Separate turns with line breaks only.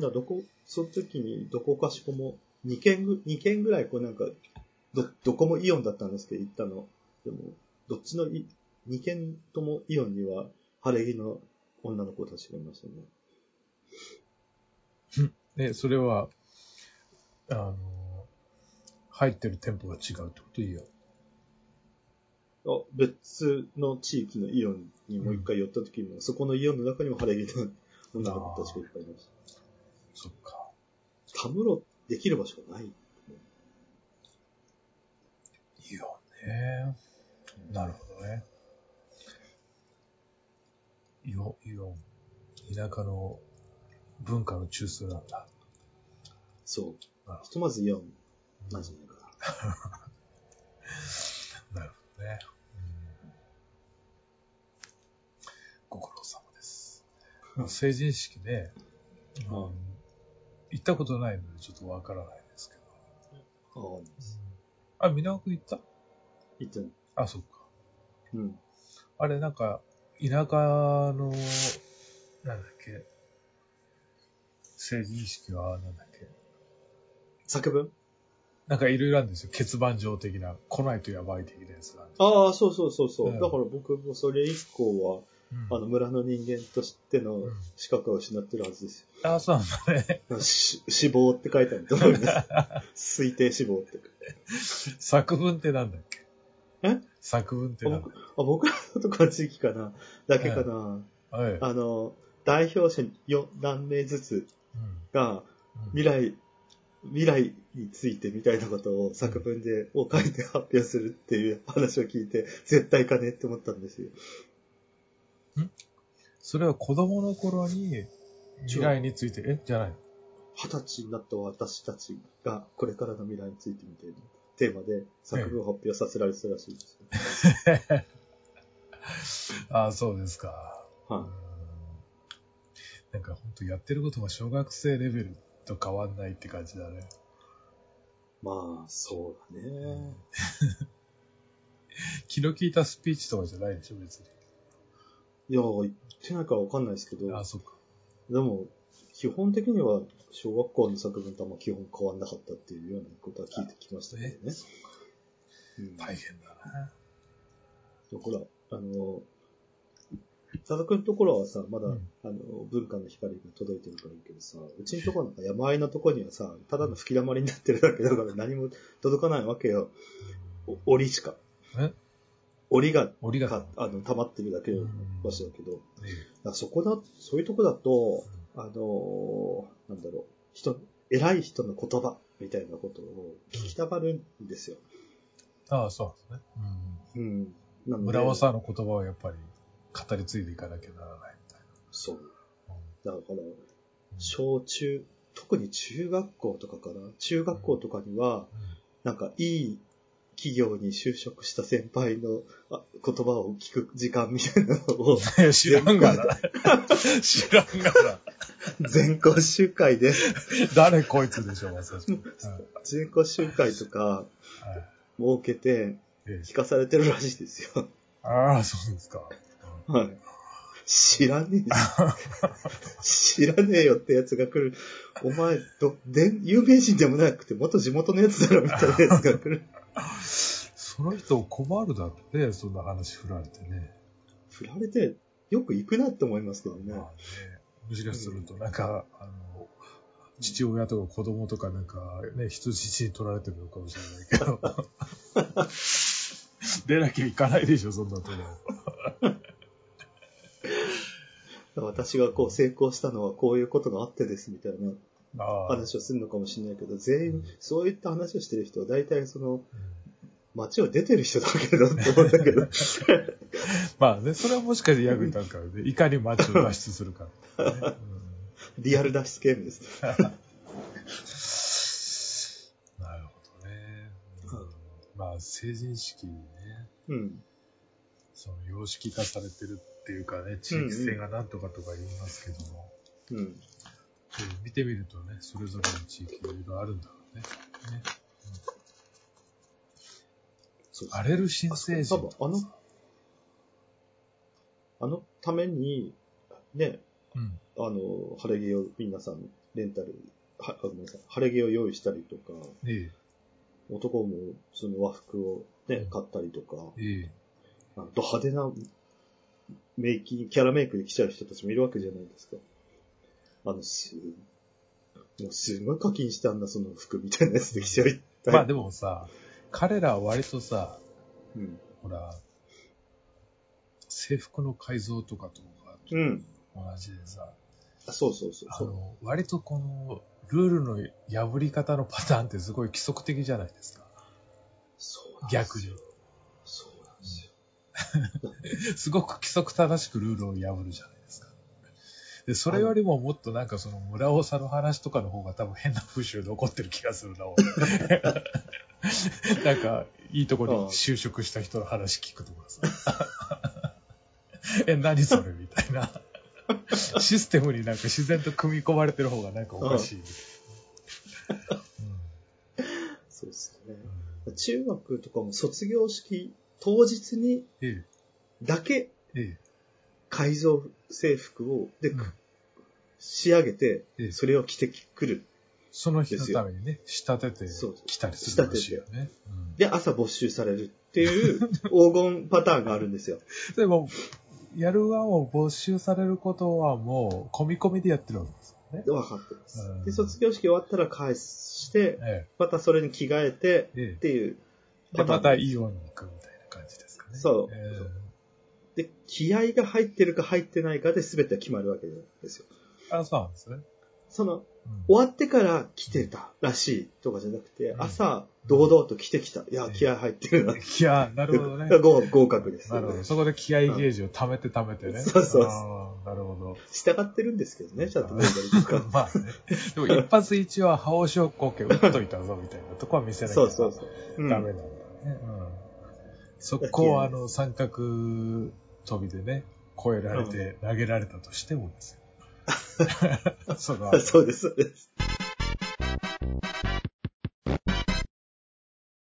だどこ、その時にどこかしこも、2軒ぐ、二軒ぐらいこうなんか、ど、どこもイオンだったんですけど、行ったの。でも、どっちのい、2軒ともイオンには、晴れ着の女の子たちがいましたね。
え、それは、あの、入ってる店舗が違うってこと？いいよ。
あ別の地域のイオンにもう一回寄った時も、そこのイオンの中にも晴れ着の女の子たちがいっぱいいました。
そっか。
たむろできる場所がない。
いいよね。なるほどね。イオン、イオン。田舎の文化の中枢なんだ。
そうひとまずイオンなんじゃないかな。
なるほどね。うんご苦労様です。成人式ね、
うん
うん行ったことないのでちょっとわからないですけど。
ああ、
あ、みなく行った？
いつも。
あ、そっか。
うん。
あれ、なんか、田舎の、なんだっけ、成人式は、なんだっけ、
作文？
なんかいろいろあるんですよ。欠番状的な、来ないとやばい的なやつがあ
ああ、そうそうそうそう。
うん。
だから僕もそれ以降は、
うん。
あの、村の人間としての
うん。
資格を失ってるはずです
あ、そうなんだね。
死亡って書いてあると思います。推定死亡って。
作文ってなんだっけ？
え？
作文って
あ
なんだ？
僕あ僕らのとこの地域かな。だけかな、
はい。
あの、代表者よ何名ずつが
うん。
未来、未来についてみたいなことを作文で、を書いて発表するっていう話を聞いて、絶対かねって思ったんですよ。
それは子供の頃に未来について、え？じゃない。の
二十歳になった私たちがこれからの未来についてみたいなテーマで作文を発表させられてたらしいです。よ。
あそうですか。
はい、
うん。なんか本当やってることが小学生レベルと変わんないって感じだね。
まあ、そうだね。
気の利いたスピーチとかじゃないでしょ、別に。
いや、言ってないからわかんないですけど、
あ、そっか。
でも、基本的には小学校の作文とあんま基本変わんなかったっていうようなことは聞いてきましたけどね。うん
大変だな。
ほら、あの、佐々くんのところはさ、まだ、
うん
あの、文化の光が届いてるからいいけどさ、うちのところなんか山あいのところにはさ、ただの吹き溜まりになってるだけだから何も届かないわけよ。お檻しか。
え？
檻が、
折りが
かあの、溜まってるだけの場所だけど、だか
え
らそこだ、そういうとこだと、あの、なんだろう、人、偉い人の言葉みたいなことを聞きたがるんですよ。
ああ、そうなんですね。
うん。な
うん。村尾さんの言葉をやっぱり語り継いでいかなきゃならないみたい
そう。
な。
だから、小中、特に中学校とかかな。中学校とかには、なんかいい企業に就職した先輩のあ言葉を聞く時間みたいなのを
うん 知らんがな。知らんが
全校集会で、
な。誰こいつでしょう、まさしく。はい
全校集会とか
はい
設けて
ええ
聞かされてるらしいですよ。
ああ、そうですか。
はい。知らねえし知らねえよってやつが来る。お前、ど、で、有名人でもなくて、元地元のやつだろみたいなやつが来る。
その人困るだって、そんな話振られてね。
振られて、よく行くなって思いますけどね。
まあね、もしかすると、なんか、あの、父親とか子供とかなんか、ね、人質に取られてるのかもしれないけど。出なきゃいかないでしょ、そんなとこ
私がこう成功したのはこういうことがあってですみたいな。話をするのかもしれないけど、全員そういった話をしてる人は大体その街を出てる人だけどって思うんだけど、
まあね、それはもしかして役に立つからね、いかに街を脱出するか、
リアル脱出ゲームです。
なるほどね。うんまあ、成人式ね、
うん。
その様式化されてるっていうかね、地域性がなんとかとか言いますけども、
うん。
そう見てみるとね、それぞれの地域いろいろあるんだろうね。ね。
そう
荒れる新成人
多分あの、あのために、ね、
うん。
あの、晴れ着を皆さん、レンタル、は、ごめんなさい、晴れ着を用意したりとか、
え
男もその和服をね
うん、
買ったりとか、
え、え。
ド派手なメイキ、キャラメイクで来ちゃう人たちもいるわけじゃないですか。あの、す、もうすごい課金してあんなその服みたいなやつで来ちゃい。
まあでもさ、彼らは割とさ、
うん。
ほら、制服の改造とかとか
うん。
同じでさ、
うそうそうそう。
あの、割とこの、ルールの破り方のパターンってすごい規則的じゃないですか。
そう
逆に。
す。
ごく規則正しくルールを破るじゃないですか。で、それよりももっとなんかその村長の話とかの方が多分変な風習残ってる気がするな、俺 なんか、いいとこに就職した人の話聞くとかさ。え、何それみたいな。システムになんか自然と組み込まれてる方がなんかおかしいみたいな。
そうですね。中学とかも卒業式当日に
え
だけ
え、え
改造制服を、で、
うん
仕上げて
ええ、
それを着てくる。
その日のためにね、仕立てて来たりするらしいよね。うん
で、朝没収されるっていう 黄金パターンがあるんですよ。
でも、やる側も没収されることはもう、込み込みでやってるわけですよね。
で分かってます
うん。
で、卒業式終わったら返して、
え
またそれに着替えて
え。え
っていう
え。で、
パターン
またイオンに行くみたいな。
そう
え
で、気合が入ってるか入ってないかで全て決まるわけですよ。
えあ、そうなんですね。
その、
うん
終わってから来てたらしいとかじゃなくて、
うん
朝、堂々と来てきた。いや、気合入ってるな。
いや、なるほどね。
合合格です。
なるほど。そこで気合ゲージを貯めて貯めてね。
そうそう
なるほど。
従ってるんですけどね、ちゃんと飲んだりとか。
まあね。でも一発一は覇王将国家打っといたぞみたいなとこは見せないと
そうそうそう。うん
ダメなんだね。うん。そこをあの三角飛びでね、超えられて投げられたとしてもですよ。そ
そうです、そうです。